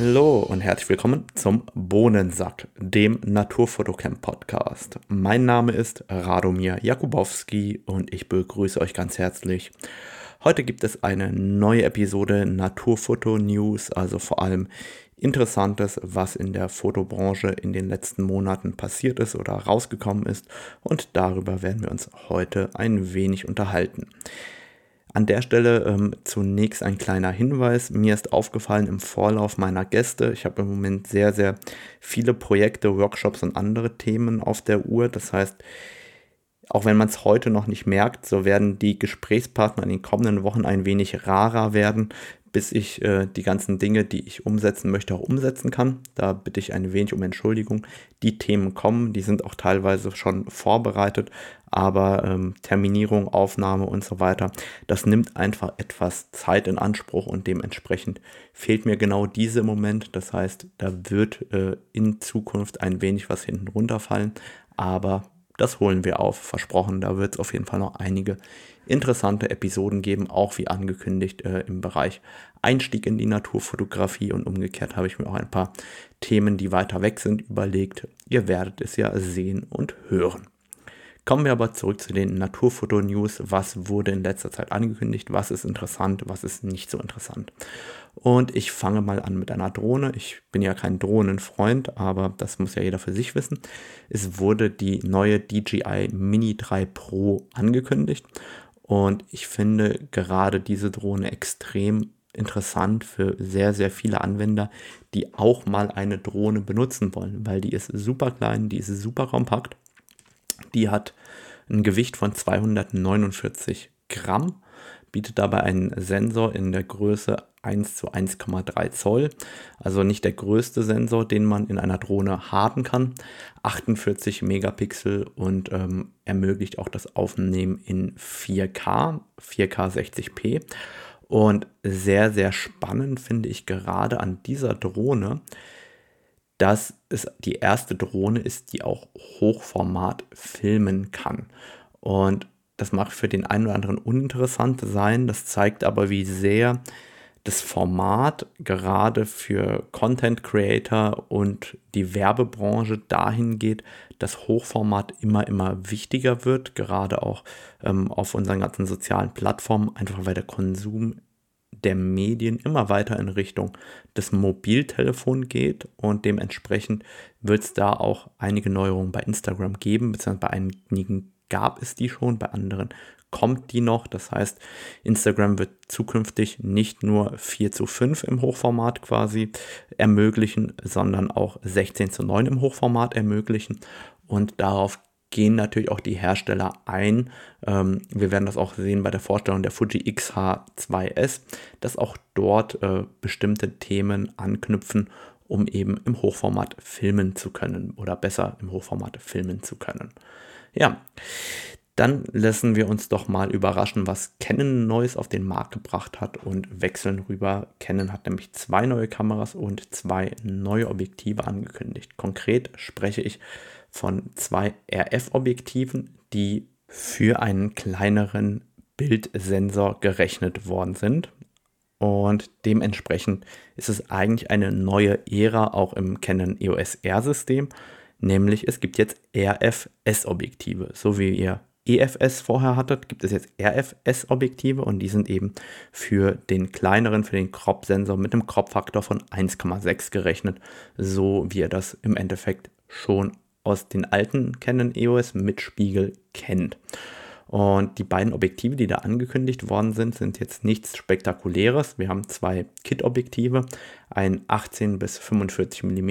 Hallo und herzlich willkommen zum Bohnensack, dem Naturfotocamp Podcast. Mein Name ist Radomir Jakubowski und ich begrüße euch ganz herzlich. Heute gibt es eine neue Episode Naturfoto News, also vor allem Interessantes, was in der Fotobranche in den letzten Monaten passiert ist oder rausgekommen ist und darüber werden wir uns heute ein wenig unterhalten. An der Stelle ähm, zunächst ein kleiner Hinweis. Mir ist aufgefallen im Vorlauf meiner Gäste, ich habe im Moment sehr, sehr viele Projekte, Workshops und andere Themen auf der Uhr. Das heißt, auch wenn man es heute noch nicht merkt, so werden die Gesprächspartner in den kommenden Wochen ein wenig rarer werden bis ich äh, die ganzen Dinge, die ich umsetzen möchte, auch umsetzen kann. Da bitte ich ein wenig um Entschuldigung. Die Themen kommen, die sind auch teilweise schon vorbereitet, aber ähm, Terminierung, Aufnahme und so weiter, das nimmt einfach etwas Zeit in Anspruch und dementsprechend fehlt mir genau diese Moment. Das heißt, da wird äh, in Zukunft ein wenig was hinten runterfallen, aber das holen wir auf, versprochen. Da wird es auf jeden Fall noch einige interessante Episoden geben, auch wie angekündigt äh, im Bereich Einstieg in die Naturfotografie und umgekehrt habe ich mir auch ein paar Themen, die weiter weg sind, überlegt. Ihr werdet es ja sehen und hören. Kommen wir aber zurück zu den Naturfoto-News. Was wurde in letzter Zeit angekündigt? Was ist interessant? Was ist nicht so interessant? Und ich fange mal an mit einer Drohne. Ich bin ja kein Drohnenfreund, aber das muss ja jeder für sich wissen. Es wurde die neue DJI Mini 3 Pro angekündigt. Und ich finde gerade diese Drohne extrem interessant für sehr, sehr viele Anwender, die auch mal eine Drohne benutzen wollen, weil die ist super klein, die ist super kompakt. Die hat ein Gewicht von 249 Gramm, bietet dabei einen Sensor in der Größe 1 zu 1,3 Zoll, also nicht der größte Sensor, den man in einer Drohne haben kann. 48 Megapixel und ähm, ermöglicht auch das Aufnehmen in 4K, 4K 60p. Und sehr, sehr spannend finde ich gerade an dieser Drohne, dass es die erste Drohne ist, die auch Hochformat filmen kann. Und das mag für den einen oder anderen uninteressant sein, das zeigt aber, wie sehr das Format gerade für Content Creator und die Werbebranche dahin geht, dass Hochformat immer, immer wichtiger wird, gerade auch ähm, auf unseren ganzen sozialen Plattformen, einfach weil der Konsum der Medien immer weiter in Richtung des Mobiltelefon geht und dementsprechend wird es da auch einige Neuerungen bei Instagram geben, beziehungsweise bei einigen gab es die schon, bei anderen kommt die noch. Das heißt, Instagram wird zukünftig nicht nur 4 zu 5 im Hochformat quasi ermöglichen, sondern auch 16 zu 9 im Hochformat ermöglichen. Und darauf gehen natürlich auch die Hersteller ein. Ähm, wir werden das auch sehen bei der Vorstellung der Fuji X-H2S, dass auch dort äh, bestimmte Themen anknüpfen, um eben im Hochformat filmen zu können oder besser im Hochformat filmen zu können. Ja, dann lassen wir uns doch mal überraschen, was Canon Neues auf den Markt gebracht hat und wechseln rüber. Canon hat nämlich zwei neue Kameras und zwei neue Objektive angekündigt. Konkret spreche ich von zwei RF-Objektiven, die für einen kleineren Bildsensor gerechnet worden sind. Und dementsprechend ist es eigentlich eine neue Ära auch im Canon EOS R-System. Nämlich es gibt jetzt RFS-Objektive, so wie ihr EFS vorher hattet, gibt es jetzt RFS-Objektive und die sind eben für den kleineren, für den Crop-Sensor mit einem Crop-Faktor von 1,6 gerechnet, so wie ihr das im Endeffekt schon aus den alten Canon EOS mit Spiegel kennt. Und die beiden Objektive, die da angekündigt worden sind, sind jetzt nichts Spektakuläres. Wir haben zwei Kit-Objektive, ein 18 bis 45 mm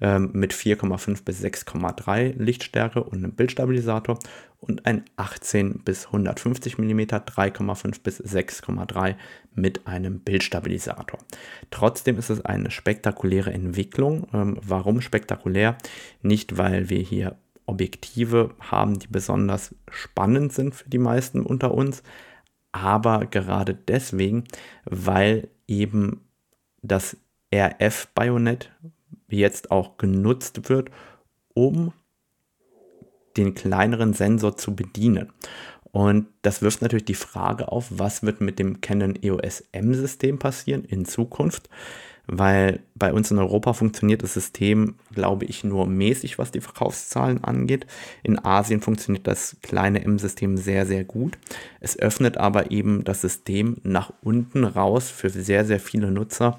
ähm, mit 4,5 bis 6,3 Lichtstärke und einem Bildstabilisator und ein 18 bis 150 mm 3,5 bis 6,3 mit einem Bildstabilisator. Trotzdem ist es eine spektakuläre Entwicklung. Ähm, warum spektakulär? Nicht, weil wir hier Objektive haben, die besonders spannend sind für die meisten unter uns, aber gerade deswegen, weil eben das RF-Bajonett jetzt auch genutzt wird, um den kleineren Sensor zu bedienen. Und das wirft natürlich die Frage auf, was wird mit dem Canon EOS M-System passieren in Zukunft, weil bei uns in Europa funktioniert das System, glaube ich, nur mäßig, was die Verkaufszahlen angeht. In Asien funktioniert das kleine M-System sehr, sehr gut. Es öffnet aber eben das System nach unten raus für sehr, sehr viele Nutzer,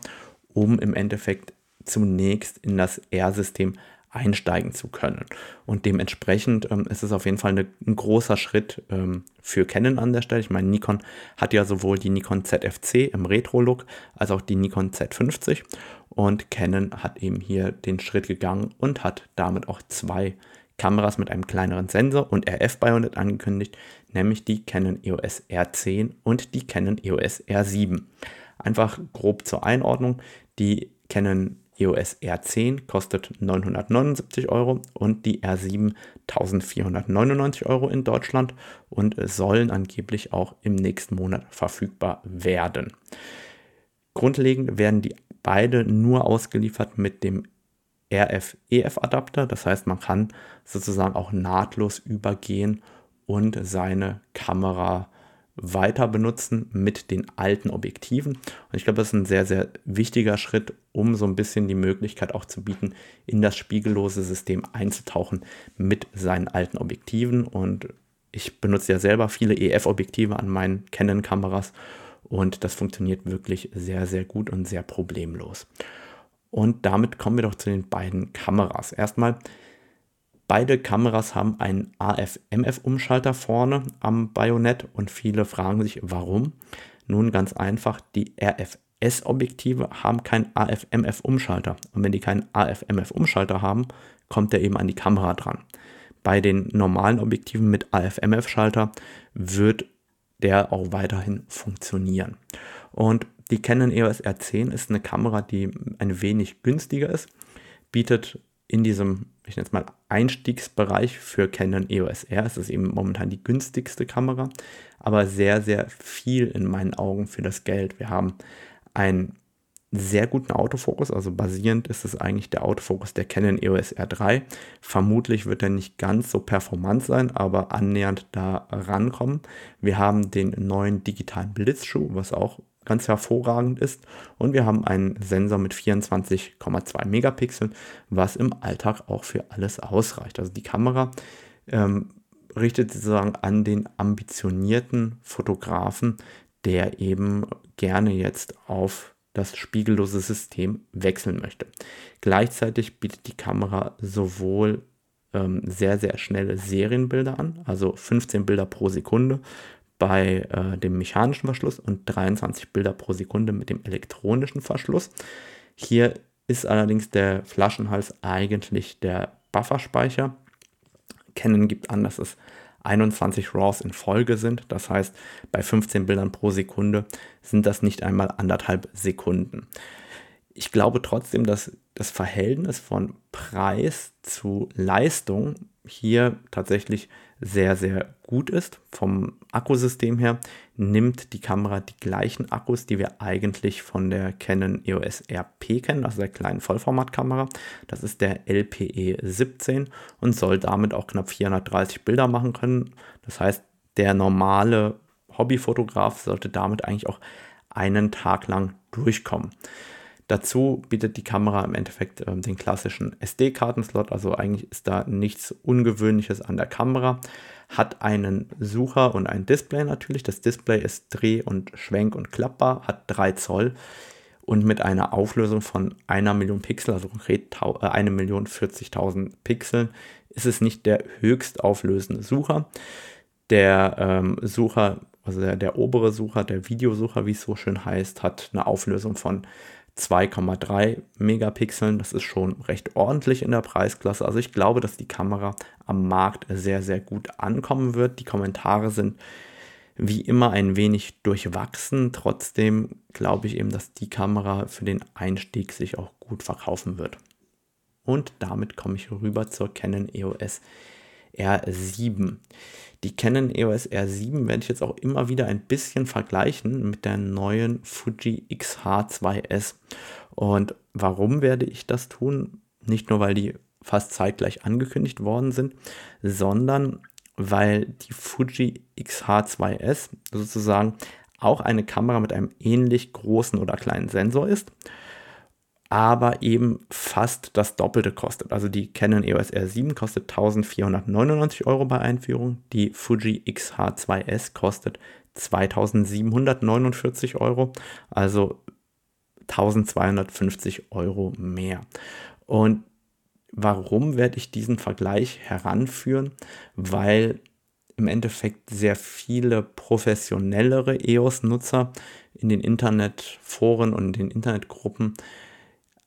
um im Endeffekt zunächst in das R-System einsteigen zu können. Und dementsprechend ähm, ist es auf jeden Fall eine, ein großer Schritt ähm, für Canon an der Stelle. Ich meine, Nikon hat ja sowohl die Nikon ZFC im Retro-Look als auch die Nikon Z50 und Canon hat eben hier den Schritt gegangen und hat damit auch zwei Kameras mit einem kleineren Sensor und RF-Bayonet angekündigt, nämlich die Canon EOS R10 und die Canon EOS R7. Einfach grob zur Einordnung, die Canon EOS R10 kostet 979 Euro und die R7 1499 Euro in Deutschland und sollen angeblich auch im nächsten Monat verfügbar werden. Grundlegend werden die beide nur ausgeliefert mit dem RF-EF-Adapter. Das heißt, man kann sozusagen auch nahtlos übergehen und seine Kamera weiter benutzen mit den alten Objektiven. Und ich glaube, das ist ein sehr, sehr wichtiger Schritt, um so ein bisschen die Möglichkeit auch zu bieten, in das spiegellose System einzutauchen mit seinen alten Objektiven. Und ich benutze ja selber viele EF-Objektive an meinen Canon-Kameras und das funktioniert wirklich sehr, sehr gut und sehr problemlos. Und damit kommen wir doch zu den beiden Kameras. Erstmal Beide Kameras haben einen AF-MF-Umschalter vorne am Bajonett und viele fragen sich, warum. Nun ganz einfach, die RFS-Objektive haben keinen AF-MF-Umschalter. Und wenn die keinen AF-MF-Umschalter haben, kommt der eben an die Kamera dran. Bei den normalen Objektiven mit AF-MF-Schalter wird der auch weiterhin funktionieren. Und die Canon EOS R10 ist eine Kamera, die ein wenig günstiger ist, bietet in diesem, ich nenne es mal, Einstiegsbereich für Canon EOS R. Es ist eben momentan die günstigste Kamera, aber sehr, sehr viel in meinen Augen für das Geld. Wir haben einen sehr guten Autofokus, also basierend ist es eigentlich der Autofokus der Canon EOS R3. Vermutlich wird er nicht ganz so performant sein, aber annähernd da rankommen. Wir haben den neuen digitalen Blitzschuh, was auch ganz hervorragend ist. Und wir haben einen Sensor mit 24,2 Megapixeln, was im Alltag auch für alles ausreicht. Also die Kamera ähm, richtet sozusagen an den ambitionierten Fotografen, der eben gerne jetzt auf das spiegellose System wechseln möchte. Gleichzeitig bietet die Kamera sowohl ähm, sehr, sehr schnelle Serienbilder an, also 15 Bilder pro Sekunde bei äh, dem mechanischen Verschluss und 23 Bilder pro Sekunde mit dem elektronischen Verschluss. Hier ist allerdings der Flaschenhals eigentlich der Bufferspeicher. Canon gibt an, dass es 21 RAWs in Folge sind. Das heißt, bei 15 Bildern pro Sekunde sind das nicht einmal anderthalb Sekunden. Ich glaube trotzdem, dass das Verhältnis von Preis zu Leistung hier tatsächlich sehr, sehr gut ist. Vom Akkusystem her nimmt die Kamera die gleichen Akkus, die wir eigentlich von der Canon EOS RP kennen, also der kleinen Vollformatkamera. Das ist der LPE 17 und soll damit auch knapp 430 Bilder machen können. Das heißt, der normale Hobbyfotograf sollte damit eigentlich auch einen Tag lang durchkommen. Dazu bietet die Kamera im Endeffekt äh, den klassischen SD-Kartenslot, also eigentlich ist da nichts Ungewöhnliches an der Kamera. Hat einen Sucher und ein Display natürlich. Das Display ist dreh- und schwenk- und klappbar, hat 3 Zoll und mit einer Auflösung von einer Million Pixel, also konkret äh, eine Million 40.000 Pixeln, ist es nicht der höchst auflösende Sucher. Der ähm, Sucher, also der, der obere Sucher, der Videosucher, wie es so schön heißt, hat eine Auflösung von 2,3 Megapixeln. Das ist schon recht ordentlich in der Preisklasse. Also ich glaube, dass die Kamera am Markt sehr, sehr gut ankommen wird. Die Kommentare sind wie immer ein wenig durchwachsen. Trotzdem glaube ich eben, dass die Kamera für den Einstieg sich auch gut verkaufen wird. Und damit komme ich rüber zur Canon EOS R7. Die Canon EOS R7 werde ich jetzt auch immer wieder ein bisschen vergleichen mit der neuen Fuji XH2S. Und warum werde ich das tun? Nicht nur, weil die fast zeitgleich angekündigt worden sind, sondern weil die Fuji XH2S sozusagen auch eine Kamera mit einem ähnlich großen oder kleinen Sensor ist aber eben fast das Doppelte kostet. Also die Canon EOS R7 kostet 1499 Euro bei Einführung, die Fuji X-H2S kostet 2749 Euro, also 1250 Euro mehr. Und warum werde ich diesen Vergleich heranführen? Weil im Endeffekt sehr viele professionellere EOS-Nutzer in den Internetforen und in den Internetgruppen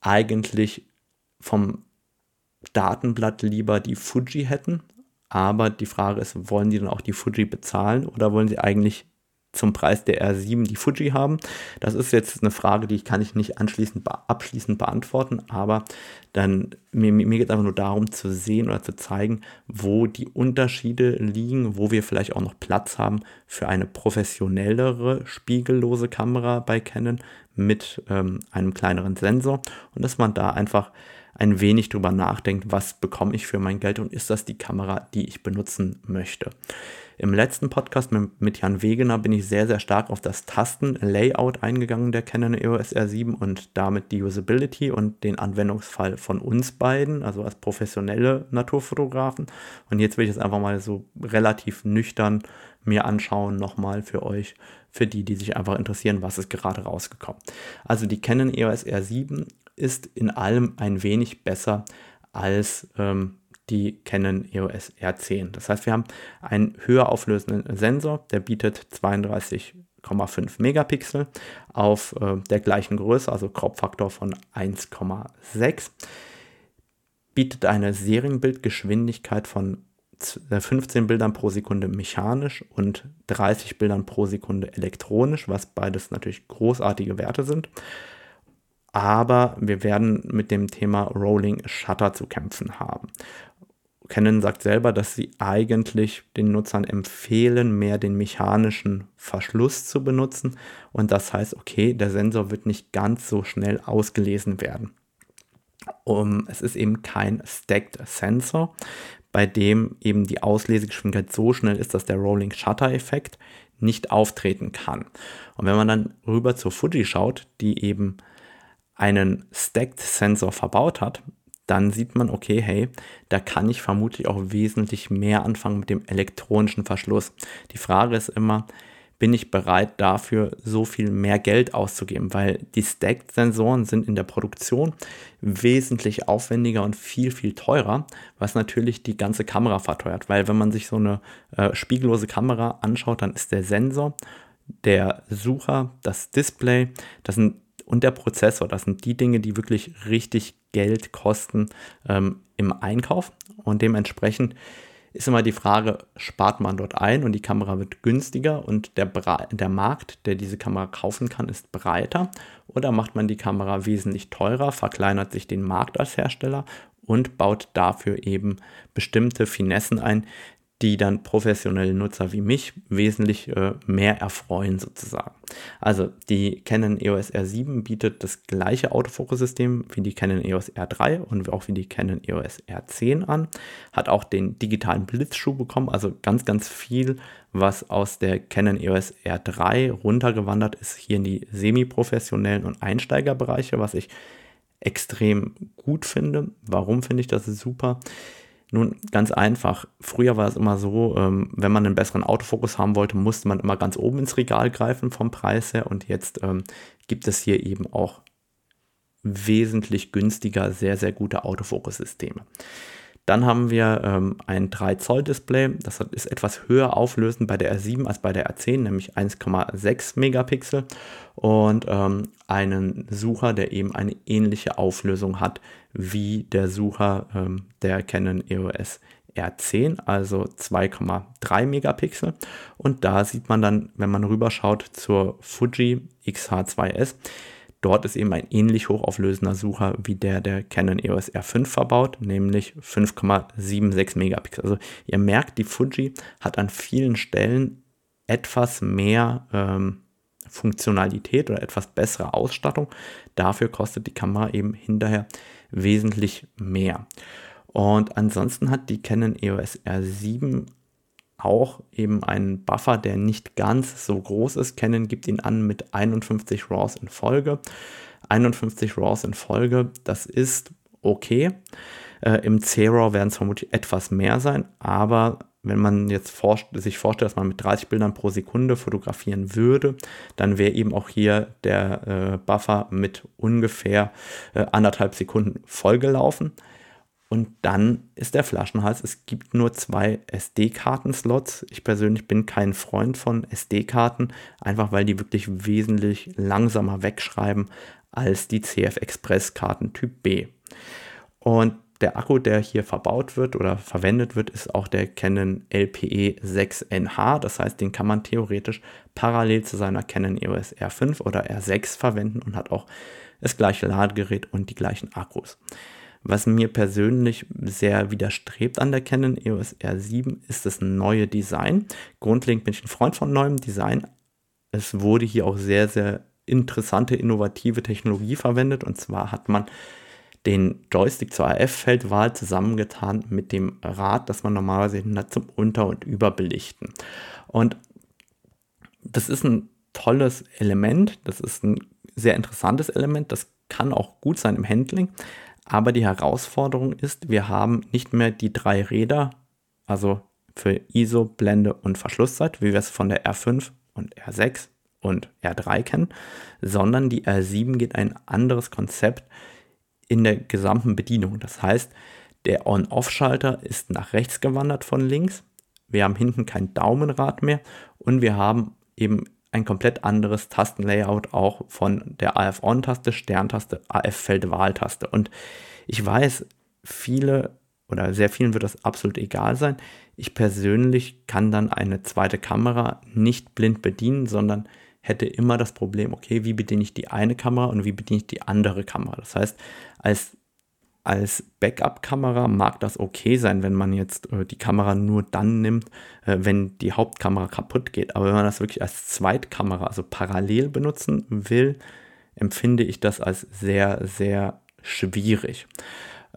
eigentlich vom Datenblatt lieber die Fuji hätten. Aber die Frage ist, wollen die dann auch die Fuji bezahlen oder wollen sie eigentlich zum Preis der R7 die Fuji haben? Das ist jetzt eine Frage, die kann ich nicht anschließend abschließend beantworten, aber dann mir, mir geht es einfach nur darum zu sehen oder zu zeigen, wo die Unterschiede liegen, wo wir vielleicht auch noch Platz haben für eine professionellere spiegellose Kamera bei Canon mit ähm, einem kleineren Sensor und dass man da einfach ein wenig drüber nachdenkt, was bekomme ich für mein Geld und ist das die Kamera, die ich benutzen möchte. Im letzten Podcast mit Jan Wegener bin ich sehr, sehr stark auf das Tastenlayout eingegangen der Canon EOS R7 und damit die Usability und den Anwendungsfall von uns beiden, also als professionelle Naturfotografen. Und jetzt will ich es einfach mal so relativ nüchtern mir anschauen, nochmal für euch, für die, die sich einfach interessieren, was ist gerade rausgekommen. Also die Canon EOS R7 ist in allem ein wenig besser als ähm, die Canon EOS R10. Das heißt, wir haben einen höher auflösenden Sensor, der bietet 32,5 Megapixel auf äh, der gleichen Größe, also Crop-Faktor von 1,6, bietet eine Serienbildgeschwindigkeit von 15 Bildern pro Sekunde mechanisch und 30 Bildern pro Sekunde elektronisch, was beides natürlich großartige Werte sind. Aber wir werden mit dem Thema Rolling Shutter zu kämpfen haben. Canon sagt selber, dass sie eigentlich den Nutzern empfehlen, mehr den mechanischen Verschluss zu benutzen. Und das heißt, okay, der Sensor wird nicht ganz so schnell ausgelesen werden. Um, es ist eben kein Stacked Sensor, bei dem eben die Auslesegeschwindigkeit so schnell ist, dass der Rolling Shutter Effekt nicht auftreten kann. Und wenn man dann rüber zur Fuji schaut, die eben einen Stacked Sensor verbaut hat, dann sieht man, okay, hey, da kann ich vermutlich auch wesentlich mehr anfangen mit dem elektronischen Verschluss. Die Frage ist immer, bin ich bereit dafür so viel mehr Geld auszugeben, weil die Stacked-Sensoren sind in der Produktion wesentlich aufwendiger und viel, viel teurer, was natürlich die ganze Kamera verteuert, weil wenn man sich so eine äh, spiegellose Kamera anschaut, dann ist der Sensor, der Sucher, das Display, das sind und der Prozessor. Das sind die Dinge, die wirklich richtig Geld kosten ähm, im Einkauf. Und dementsprechend ist immer die Frage, spart man dort ein und die Kamera wird günstiger und der, der Markt, der diese Kamera kaufen kann, ist breiter oder macht man die Kamera wesentlich teurer, verkleinert sich den Markt als Hersteller und baut dafür eben bestimmte Finessen ein, die dann professionelle Nutzer wie mich wesentlich äh, mehr erfreuen sozusagen. Also die Canon EOS R7 bietet das gleiche Autofokussystem wie die Canon EOS R3 und auch wie die Canon EOS R10 an, hat auch den digitalen Blitzschuh bekommen, also ganz, ganz viel, was aus der Canon EOS R3 runtergewandert ist, hier in die semi-professionellen und Einsteigerbereiche, was ich extrem gut finde. Warum finde ich das super? Nun, ganz einfach. Früher war es immer so, ähm, wenn man einen besseren Autofokus haben wollte, musste man immer ganz oben ins Regal greifen vom Preis her. Und jetzt ähm, gibt es hier eben auch wesentlich günstiger, sehr, sehr gute Autofokussysteme. Dann haben wir ähm, ein 3 Zoll Display, das ist etwas höher auflösend bei der R7 als bei der R10, nämlich 1,6 Megapixel und ähm, einen Sucher, der eben eine ähnliche Auflösung hat wie der Sucher ähm, der Canon EOS R10, also 2,3 Megapixel. Und da sieht man dann, wenn man rüberschaut zur Fuji XH2S, Dort ist eben ein ähnlich hochauflösender Sucher wie der der Canon EOS R5 verbaut, nämlich 5,76 Megapixel. Also ihr merkt, die Fuji hat an vielen Stellen etwas mehr ähm, Funktionalität oder etwas bessere Ausstattung. Dafür kostet die Kamera eben hinterher wesentlich mehr. Und ansonsten hat die Canon EOS R7 auch eben einen Buffer, der nicht ganz so groß ist. Canon gibt ihn an mit 51 RAWs in Folge. 51 RAWs in Folge, das ist okay. Äh, Im C-RAW werden es vermutlich etwas mehr sein, aber wenn man jetzt vor, sich vorstellt, dass man mit 30 Bildern pro Sekunde fotografieren würde, dann wäre eben auch hier der äh, Buffer mit ungefähr äh, anderthalb Sekunden vollgelaufen. Und dann ist der Flaschenhals, es gibt nur zwei SD-Karten-Slots. Ich persönlich bin kein Freund von SD-Karten, einfach weil die wirklich wesentlich langsamer wegschreiben als die CF Express-Karten Typ B. Und der Akku, der hier verbaut wird oder verwendet wird, ist auch der Canon LPE 6NH. Das heißt, den kann man theoretisch parallel zu seiner Canon EOS R5 oder R6 verwenden und hat auch das gleiche Ladegerät und die gleichen Akkus. Was mir persönlich sehr widerstrebt an der Canon EOS R7 ist das neue Design. Grundlegend bin ich ein Freund von neuem Design. Es wurde hier auch sehr, sehr interessante, innovative Technologie verwendet. Und zwar hat man den Joystick zur AF-Feldwahl zusammengetan mit dem Rad, das man normalerweise hat zum Unter- und Überbelichten. Und das ist ein tolles Element, das ist ein sehr interessantes Element, das kann auch gut sein im Handling, aber die Herausforderung ist, wir haben nicht mehr die drei Räder, also für ISO, Blende und Verschlusszeit, wie wir es von der R5 und R6 und R3 kennen, sondern die R7 geht ein anderes Konzept in der gesamten Bedienung. Das heißt, der On-Off-Schalter ist nach rechts gewandert von links. Wir haben hinten kein Daumenrad mehr und wir haben eben ein komplett anderes Tastenlayout auch von der AF-On-Taste, Sterntaste, AF-Feld-Wahltaste. Und ich weiß, viele oder sehr vielen wird das absolut egal sein. Ich persönlich kann dann eine zweite Kamera nicht blind bedienen, sondern hätte immer das Problem, okay, wie bediene ich die eine Kamera und wie bediene ich die andere Kamera. Das heißt, als, als Backup-Kamera mag das okay sein, wenn man jetzt äh, die Kamera nur dann nimmt, äh, wenn die Hauptkamera kaputt geht. Aber wenn man das wirklich als Zweitkamera, also parallel benutzen will, empfinde ich das als sehr, sehr schwierig.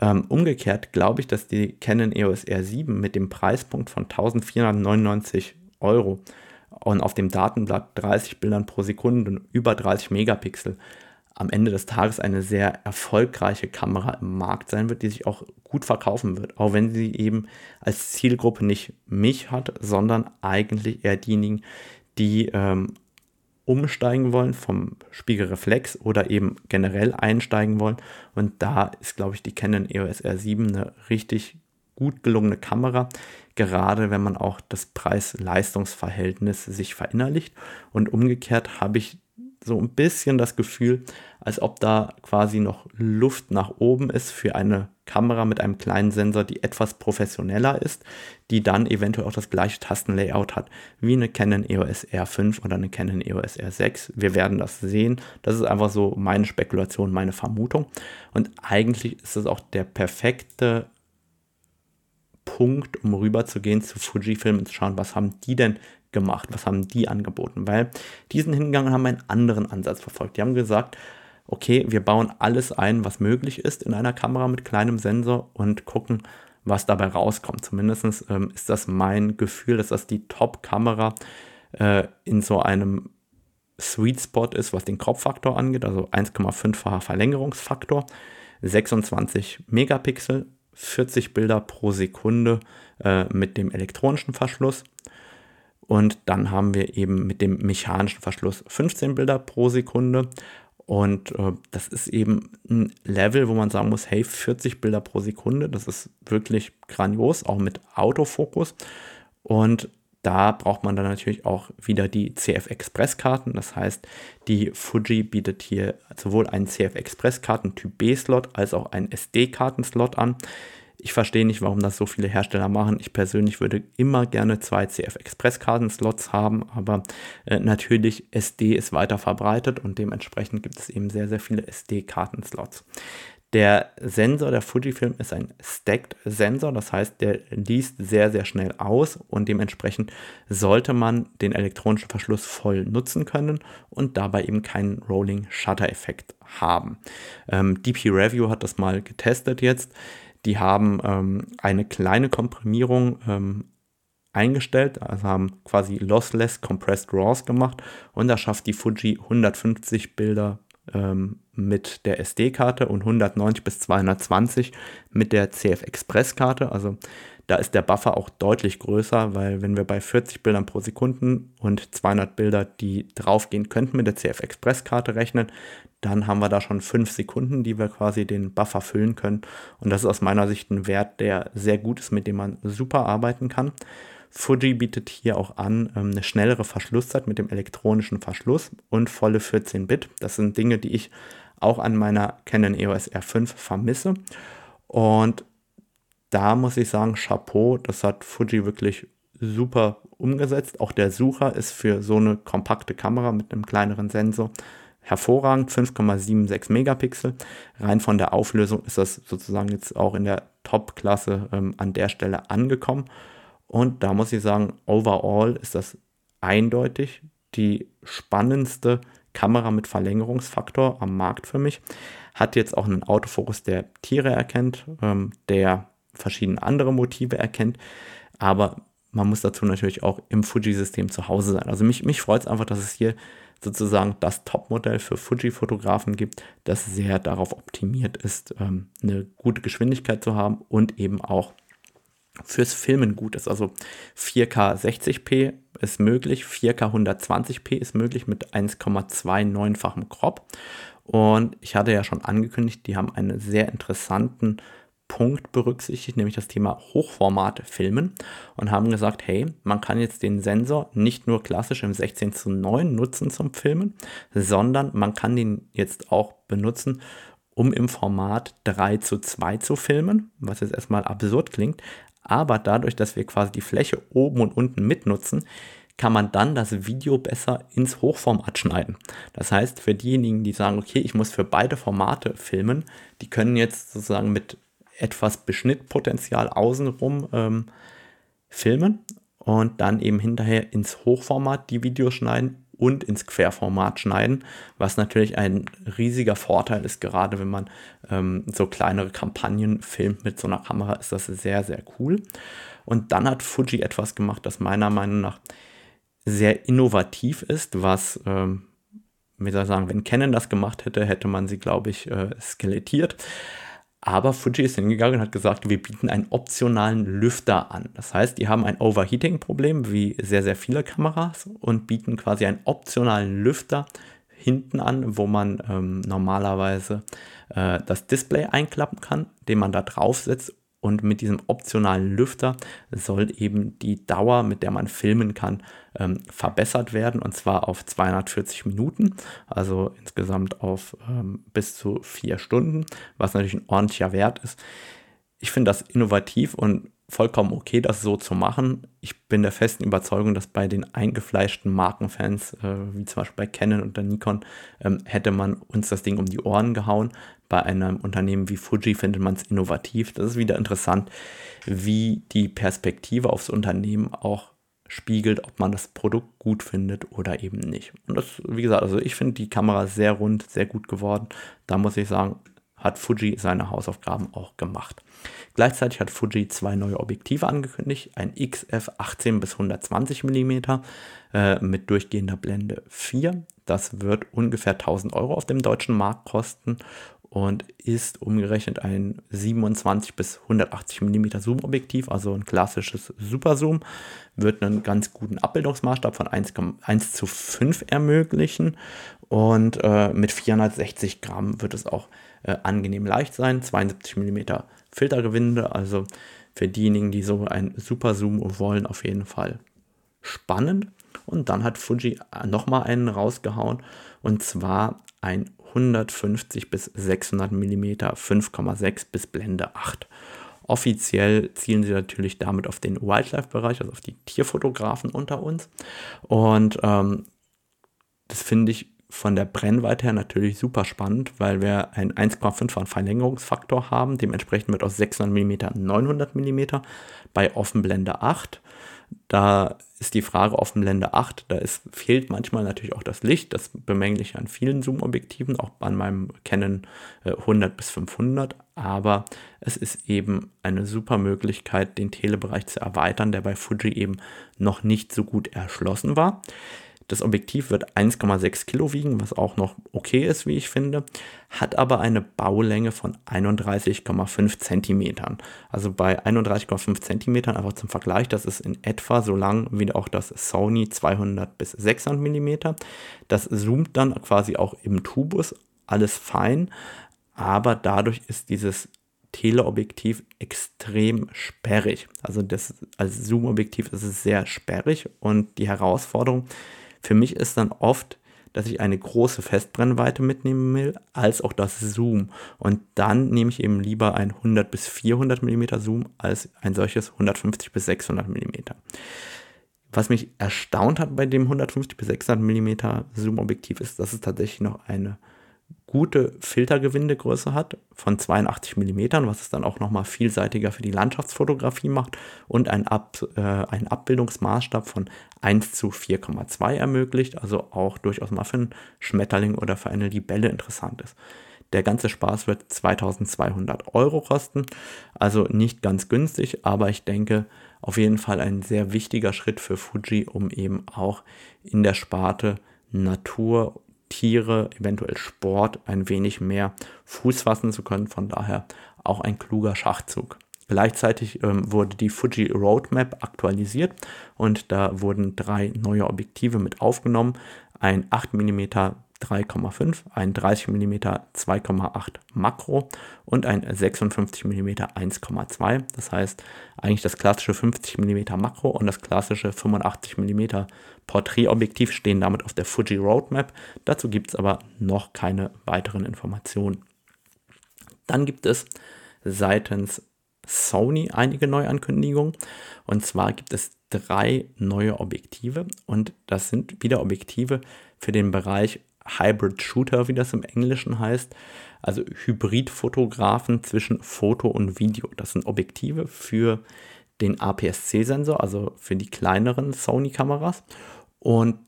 Ähm, umgekehrt glaube ich, dass die Canon EOS R7 mit dem Preispunkt von 1499 Euro und auf dem Datenblatt 30 Bildern pro Sekunde und über 30 Megapixel am Ende des Tages eine sehr erfolgreiche Kamera im Markt sein wird, die sich auch gut verkaufen wird, auch wenn sie eben als Zielgruppe nicht mich hat, sondern eigentlich eher diejenigen, die ähm, umsteigen wollen vom Spiegelreflex oder eben generell einsteigen wollen. Und da ist, glaube ich, die Canon EOS R7 eine richtig gut gelungene Kamera, gerade wenn man auch das Preis-Leistungs-Verhältnis sich verinnerlicht. Und umgekehrt habe ich so ein bisschen das Gefühl, als ob da quasi noch Luft nach oben ist für eine Kamera mit einem kleinen Sensor, die etwas professioneller ist, die dann eventuell auch das gleiche Tastenlayout hat wie eine Canon EOS R5 oder eine Canon EOS R6. Wir werden das sehen. Das ist einfach so meine Spekulation, meine Vermutung. Und eigentlich ist es auch der perfekte Punkt, um rüberzugehen zu Fujifilm und zu schauen, was haben die denn gemacht, was haben die angeboten, weil diesen hingegangen haben einen anderen Ansatz verfolgt. Die haben gesagt, okay, wir bauen alles ein, was möglich ist in einer Kamera mit kleinem Sensor und gucken, was dabei rauskommt. Zumindest ähm, ist das mein Gefühl, dass das die Top-Kamera äh, in so einem Sweet Spot ist, was den Kropffaktor angeht, also 1,5-facher Verlängerungsfaktor, 26 Megapixel 40 Bilder pro Sekunde äh, mit dem elektronischen Verschluss. Und dann haben wir eben mit dem mechanischen Verschluss 15 Bilder pro Sekunde. Und äh, das ist eben ein Level, wo man sagen muss, hey, 40 Bilder pro Sekunde, das ist wirklich grandios, auch mit Autofokus. Und da braucht man dann natürlich auch wieder die CF Express Karten. Das heißt, die Fuji bietet hier sowohl einen CF Express Karten Typ B Slot als auch einen SD Karten Slot an. Ich verstehe nicht, warum das so viele Hersteller machen. Ich persönlich würde immer gerne zwei CF Express Karten Slots haben, aber äh, natürlich SD ist weiter verbreitet und dementsprechend gibt es eben sehr, sehr viele SD Karten Slots. Der Sensor der Fujifilm ist ein Stacked Sensor, das heißt, der liest sehr, sehr schnell aus und dementsprechend sollte man den elektronischen Verschluss voll nutzen können und dabei eben keinen Rolling Shutter Effekt haben. Ähm, DP Review hat das mal getestet jetzt. Die haben ähm, eine kleine Komprimierung ähm, eingestellt, also haben quasi Lossless Compressed RAWs gemacht und da schafft die Fuji 150 Bilder ähm, mit der SD-Karte und 190 bis 220 mit der CF Express-Karte. Also da ist der Buffer auch deutlich größer, weil wenn wir bei 40 Bildern pro Sekunde und 200 Bilder, die draufgehen könnten, mit der CF Express-Karte rechnen, dann haben wir da schon 5 Sekunden, die wir quasi den Buffer füllen können. Und das ist aus meiner Sicht ein Wert, der sehr gut ist, mit dem man super arbeiten kann. Fuji bietet hier auch an ähm, eine schnellere Verschlusszeit mit dem elektronischen Verschluss und volle 14-Bit. Das sind Dinge, die ich auch an meiner Canon EOS R5 vermisse. Und da muss ich sagen, Chapeau, das hat Fuji wirklich super umgesetzt. Auch der Sucher ist für so eine kompakte Kamera mit einem kleineren Sensor hervorragend, 5,76 Megapixel. Rein von der Auflösung ist das sozusagen jetzt auch in der Top-Klasse ähm, an der Stelle angekommen. Und da muss ich sagen, overall ist das eindeutig die spannendste Kamera mit Verlängerungsfaktor am Markt für mich. Hat jetzt auch einen Autofokus, der Tiere erkennt, ähm, der verschiedene andere Motive erkennt. Aber man muss dazu natürlich auch im Fuji-System zu Hause sein. Also mich, mich freut es einfach, dass es hier sozusagen das Topmodell für Fuji-Fotografen gibt, das sehr darauf optimiert ist, ähm, eine gute Geschwindigkeit zu haben und eben auch fürs Filmen gut ist. Also 4K 60p ist möglich, 4K 120p ist möglich mit 1,29-fachem Crop. Und ich hatte ja schon angekündigt, die haben einen sehr interessanten Punkt berücksichtigt, nämlich das Thema Hochformat-Filmen und haben gesagt, hey, man kann jetzt den Sensor nicht nur klassisch im 16 zu 9 nutzen zum Filmen, sondern man kann den jetzt auch benutzen, um im Format 3 zu 2 zu filmen, was jetzt erstmal absurd klingt, aber dadurch, dass wir quasi die Fläche oben und unten mitnutzen, kann man dann das Video besser ins Hochformat schneiden. Das heißt, für diejenigen, die sagen, okay, ich muss für beide Formate filmen, die können jetzt sozusagen mit etwas Beschnittpotenzial außenrum ähm, filmen und dann eben hinterher ins Hochformat die Videos schneiden und ins Querformat schneiden, was natürlich ein riesiger Vorteil ist, gerade wenn man ähm, so kleinere Kampagnen filmt mit so einer Kamera, ist das sehr, sehr cool. Und dann hat Fuji etwas gemacht, das meiner Meinung nach sehr innovativ ist, was, ähm, wie soll ich sagen, wenn Canon das gemacht hätte, hätte man sie, glaube ich, äh, skelettiert. Aber Fuji ist hingegangen und hat gesagt, wir bieten einen optionalen Lüfter an. Das heißt, die haben ein Overheating-Problem, wie sehr, sehr viele Kameras, und bieten quasi einen optionalen Lüfter hinten an, wo man ähm, normalerweise äh, das Display einklappen kann, den man da draufsetzt und mit diesem optionalen Lüfter soll eben die Dauer, mit der man filmen kann, ähm, verbessert werden. Und zwar auf 240 Minuten, also insgesamt auf ähm, bis zu vier Stunden, was natürlich ein ordentlicher Wert ist. Ich finde das innovativ und vollkommen okay, das so zu machen. Ich bin der festen Überzeugung, dass bei den eingefleischten Markenfans, äh, wie zum Beispiel bei Canon und der Nikon, ähm, hätte man uns das Ding um die Ohren gehauen bei einem Unternehmen wie Fuji findet man es innovativ. Das ist wieder interessant, wie die Perspektive aufs Unternehmen auch spiegelt, ob man das Produkt gut findet oder eben nicht. Und das, wie gesagt, also ich finde die Kamera sehr rund, sehr gut geworden. Da muss ich sagen, hat Fuji seine Hausaufgaben auch gemacht. Gleichzeitig hat Fuji zwei neue Objektive angekündigt, ein XF 18 bis 120 mm äh, mit durchgehender Blende 4. Das wird ungefähr 1000 Euro auf dem deutschen Markt kosten und ist umgerechnet ein 27 bis 180 mm Zoom-Objektiv, also ein klassisches Super-Zoom, wird einen ganz guten Abbildungsmaßstab von 1, 1 zu 5 ermöglichen und äh, mit 460 Gramm wird es auch äh, angenehm leicht sein, 72 mm Filtergewinde, also für diejenigen, die so ein Super-Zoom wollen, auf jeden Fall spannend. Und dann hat Fuji nochmal einen rausgehauen und zwar ein 150 bis 600 mm 5,6 bis Blende 8. Offiziell zielen sie natürlich damit auf den Wildlife-Bereich, also auf die Tierfotografen unter uns. Und ähm, das finde ich von der Brennweite her natürlich super spannend, weil wir einen 1,5 Verlängerungsfaktor haben. Dementsprechend wird aus 600 mm 900 mm bei Offenblende 8. Da ist die Frage auf dem Blende 8, da ist, fehlt manchmal natürlich auch das Licht, das bemängle ich an vielen Zoom-Objektiven, auch an meinem Canon 100 äh, bis 500, aber es ist eben eine super Möglichkeit, den Telebereich zu erweitern, der bei Fuji eben noch nicht so gut erschlossen war. Das Objektiv wird 1,6 Kilo wiegen, was auch noch okay ist, wie ich finde, hat aber eine Baulänge von 31,5 Zentimetern. Also bei 31,5 Zentimetern, einfach zum Vergleich, das ist in etwa so lang wie auch das Sony 200 bis 600 Millimeter. Das zoomt dann quasi auch im Tubus, alles fein, aber dadurch ist dieses Teleobjektiv extrem sperrig. Also das als Zoomobjektiv ist es sehr sperrig und die Herausforderung für mich ist dann oft, dass ich eine große Festbrennweite mitnehmen will, als auch das Zoom. Und dann nehme ich eben lieber ein 100 bis 400 mm Zoom als ein solches 150 bis 600 mm. Was mich erstaunt hat bei dem 150 bis 600 mm Zoom-Objektiv ist, dass es tatsächlich noch eine gute Filtergewindegröße hat von 82 mm, was es dann auch nochmal vielseitiger für die Landschaftsfotografie macht und ein Ab, äh, einen Abbildungsmaßstab von 1 zu 4,2 ermöglicht, also auch durchaus mal für einen Schmetterling oder für eine Libelle interessant ist. Der ganze Spaß wird 2200 Euro kosten, also nicht ganz günstig, aber ich denke auf jeden Fall ein sehr wichtiger Schritt für Fuji, um eben auch in der Sparte Natur Tiere, eventuell Sport ein wenig mehr Fuß fassen zu können. Von daher auch ein kluger Schachzug. Gleichzeitig ähm, wurde die Fuji Roadmap aktualisiert und da wurden drei neue Objektive mit aufgenommen. Ein 8 mm 3,5, ein 30 mm 2,8 Makro und ein 56 mm 1,2. Das heißt eigentlich das klassische 50 mm Makro und das klassische 85 mm Porträtobjektiv stehen damit auf der Fuji Roadmap. Dazu gibt es aber noch keine weiteren Informationen. Dann gibt es seitens Sony einige Neuankündigungen. Und zwar gibt es drei neue Objektive und das sind wieder Objektive für den Bereich Hybrid Shooter, wie das im Englischen heißt. Also Hybridfotografen zwischen Foto und Video. Das sind Objektive für den APS-C-Sensor, also für die kleineren Sony-Kameras. Und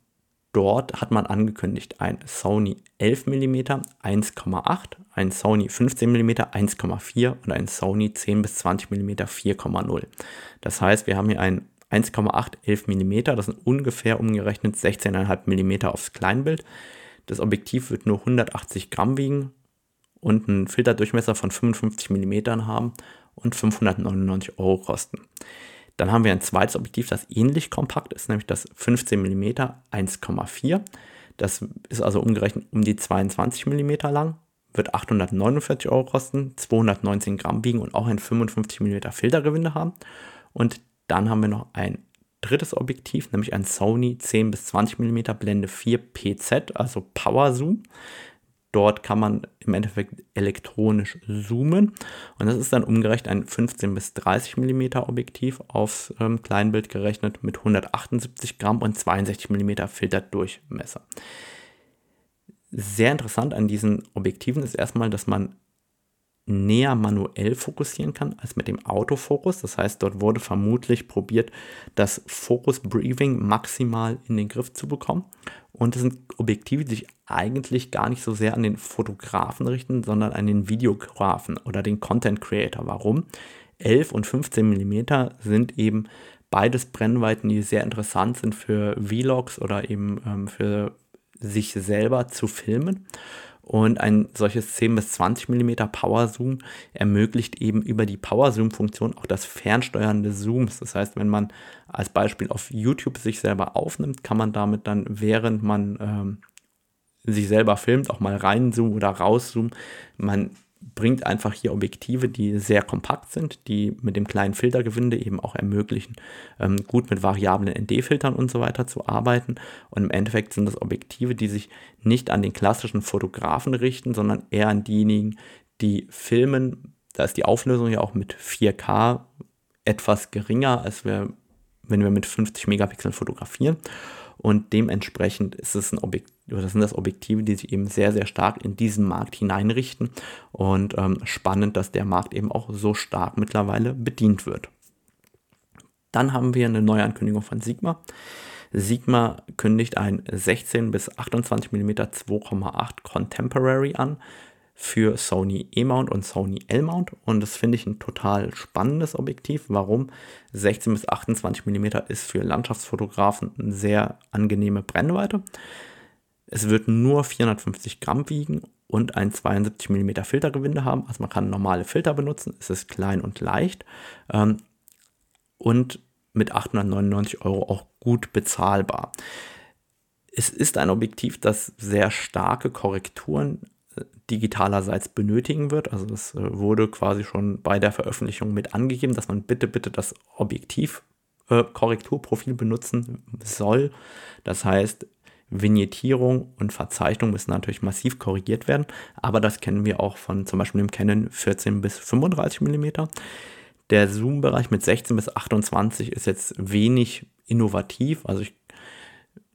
dort hat man angekündigt ein Sony 11 mm 1,8, ein Sony 15 mm 1,4 und ein Sony 10 bis 20 mm 4,0. Das heißt, wir haben hier ein 1,8 11 mm, das sind ungefähr umgerechnet 16,5 mm aufs Kleinbild. Das Objektiv wird nur 180 Gramm wiegen und einen Filterdurchmesser von 55 mm haben und 599 Euro kosten. Dann haben wir ein zweites Objektiv, das ähnlich kompakt ist, nämlich das 15 mm 1,4. Das ist also umgerechnet um die 22 mm lang, wird 849 Euro kosten, 219 Gramm wiegen und auch ein 55 mm Filtergewinde haben. Und dann haben wir noch ein drittes Objektiv, nämlich ein Sony 10 bis 20 mm Blende 4 PZ, also Power Zoom. Dort kann man im Endeffekt elektronisch zoomen und das ist dann umgerechnet ein 15 bis 30 mm Objektiv aufs ähm, Kleinbild gerechnet mit 178 Gramm und 62 mm Filterdurchmesser. Sehr interessant an diesen Objektiven ist erstmal, dass man näher manuell fokussieren kann als mit dem Autofokus. Das heißt, dort wurde vermutlich probiert, das Focus Breathing maximal in den Griff zu bekommen. Und das sind Objektive, die sich eigentlich gar nicht so sehr an den Fotografen richten, sondern an den Videografen oder den Content Creator. Warum? 11 und 15 mm sind eben beides Brennweiten, die sehr interessant sind für Vlogs oder eben ähm, für sich selber zu filmen. Und ein solches 10 bis 20 mm Power Zoom ermöglicht eben über die Power Zoom Funktion auch das Fernsteuern des Zooms. Das heißt, wenn man als Beispiel auf YouTube sich selber aufnimmt, kann man damit dann, während man ähm, sich selber filmt, auch mal reinzoomen oder rauszoomen. Man bringt einfach hier Objektive, die sehr kompakt sind, die mit dem kleinen Filtergewinde eben auch ermöglichen, ähm, gut mit variablen ND-Filtern und so weiter zu arbeiten. Und im Endeffekt sind das Objektive, die sich nicht an den klassischen Fotografen richten, sondern eher an diejenigen, die filmen. Da ist die Auflösung ja auch mit 4K etwas geringer, als wir, wenn wir mit 50 Megapixeln fotografieren. Und dementsprechend ist es ein Objekt, oder sind das Objektive, die sich eben sehr, sehr stark in diesen Markt hineinrichten. Und ähm, spannend, dass der Markt eben auch so stark mittlerweile bedient wird. Dann haben wir eine Neuankündigung von Sigma. Sigma kündigt ein 16 bis 28 mm 2,8 Contemporary an. Für Sony E-Mount und Sony L-Mount und das finde ich ein total spannendes Objektiv. Warum? 16 bis 28 mm ist für Landschaftsfotografen eine sehr angenehme Brennweite. Es wird nur 450 Gramm wiegen und ein 72 mm Filtergewinde haben. Also man kann normale Filter benutzen. Es ist klein und leicht ähm, und mit 899 Euro auch gut bezahlbar. Es ist ein Objektiv, das sehr starke Korrekturen digitalerseits benötigen wird. Also das äh, wurde quasi schon bei der Veröffentlichung mit angegeben, dass man bitte, bitte das Objektiv äh, Korrekturprofil benutzen soll. Das heißt, Vignettierung und Verzeichnung müssen natürlich massiv korrigiert werden, aber das kennen wir auch von zum Beispiel dem Canon 14 bis 35 mm. Der Zoom-Bereich mit 16 bis 28 ist jetzt wenig innovativ, also ich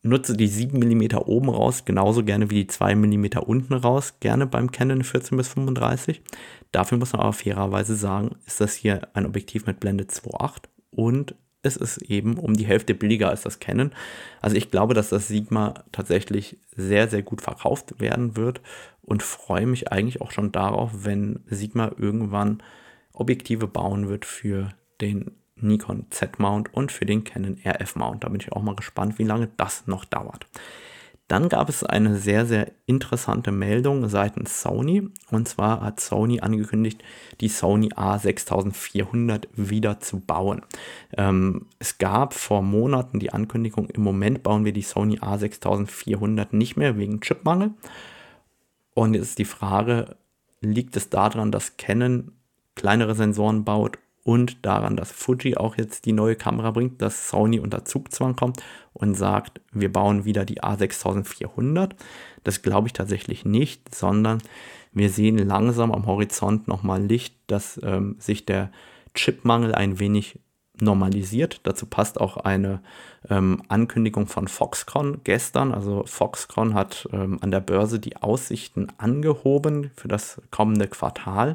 nutze die 7 mm oben raus genauso gerne wie die 2 mm unten raus, gerne beim Canon 14 bis 35. Dafür muss man aber fairerweise sagen, ist das hier ein Objektiv mit Blende 2.8 und es ist eben um die Hälfte billiger als das Canon. Also ich glaube, dass das Sigma tatsächlich sehr, sehr gut verkauft werden wird und freue mich eigentlich auch schon darauf, wenn Sigma irgendwann Objektive bauen wird für den Nikon Z-Mount und für den Canon RF-Mount. Da bin ich auch mal gespannt, wie lange das noch dauert. Dann gab es eine sehr, sehr interessante Meldung seitens Sony. Und zwar hat Sony angekündigt, die Sony A6400 wieder zu bauen. Ähm, es gab vor Monaten die Ankündigung, im Moment bauen wir die Sony A6400 nicht mehr wegen Chipmangel. Und jetzt ist die Frage, liegt es daran, dass Canon kleinere Sensoren baut und daran, dass Fuji auch jetzt die neue Kamera bringt, dass Sony unter Zugzwang kommt und sagt, wir bauen wieder die A6400. Das glaube ich tatsächlich nicht, sondern wir sehen langsam am Horizont nochmal Licht, dass ähm, sich der Chipmangel ein wenig normalisiert. Dazu passt auch eine ähm, Ankündigung von Foxconn gestern. Also Foxconn hat ähm, an der Börse die Aussichten angehoben für das kommende Quartal.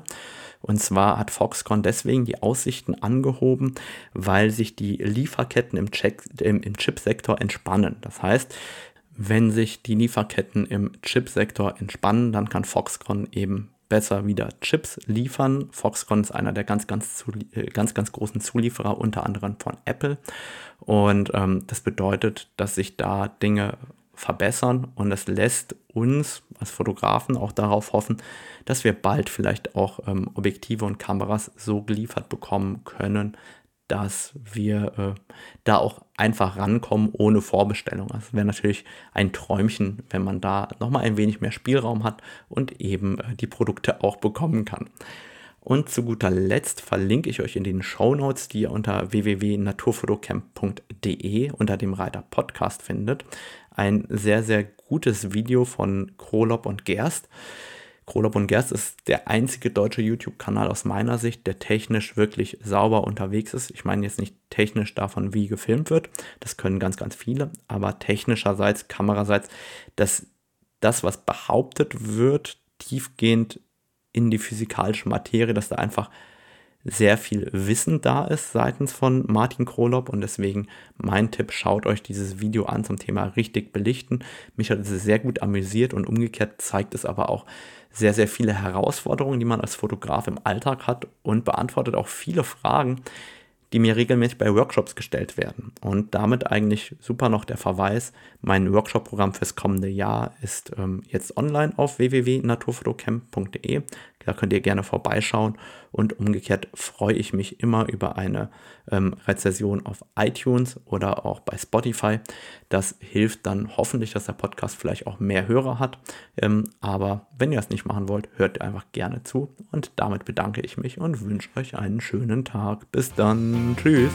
Und zwar hat Foxconn deswegen die Aussichten angehoben, weil sich die Lieferketten im, Check, im, im Chipsektor entspannen. Das heißt, wenn sich die Lieferketten im Chipsektor entspannen, dann kann Foxconn eben besser wieder Chips liefern. Foxconn ist einer der ganz, ganz, äh, ganz, ganz großen Zulieferer, unter anderem von Apple. Und ähm, das bedeutet, dass sich da Dinge verbessern und es lässt uns als Fotografen auch darauf hoffen, dass wir bald vielleicht auch ähm, Objektive und Kameras so geliefert bekommen können, dass wir äh, da auch einfach rankommen ohne Vorbestellung. Also wäre natürlich ein Träumchen, wenn man da nochmal ein wenig mehr Spielraum hat und eben äh, die Produkte auch bekommen kann. Und zu guter Letzt verlinke ich euch in den Show Notes, die ihr unter www.naturfotocamp.de unter dem Reiter Podcast findet, ein sehr, sehr gutes Video von Krolop und Gerst. Krolop und Gerst ist der einzige deutsche YouTube-Kanal aus meiner Sicht, der technisch wirklich sauber unterwegs ist. Ich meine jetzt nicht technisch davon, wie gefilmt wird. Das können ganz, ganz viele. Aber technischerseits, kameraseits, dass das, was behauptet wird, tiefgehend in die physikalische Materie, dass da einfach sehr viel Wissen da ist seitens von Martin Krolop und deswegen mein Tipp, schaut euch dieses Video an zum Thema richtig belichten. Mich hat es sehr gut amüsiert und umgekehrt zeigt es aber auch sehr, sehr viele Herausforderungen, die man als Fotograf im Alltag hat und beantwortet auch viele Fragen, die mir regelmäßig bei Workshops gestellt werden. Und damit eigentlich super noch der Verweis, mein Workshop-Programm fürs kommende Jahr ist ähm, jetzt online auf www.naturfotocamp.de. Da könnt ihr gerne vorbeischauen und umgekehrt freue ich mich immer über eine ähm, Rezession auf iTunes oder auch bei Spotify. Das hilft dann hoffentlich, dass der Podcast vielleicht auch mehr Hörer hat. Ähm, aber wenn ihr das nicht machen wollt, hört einfach gerne zu und damit bedanke ich mich und wünsche euch einen schönen Tag. Bis dann. Tschüss.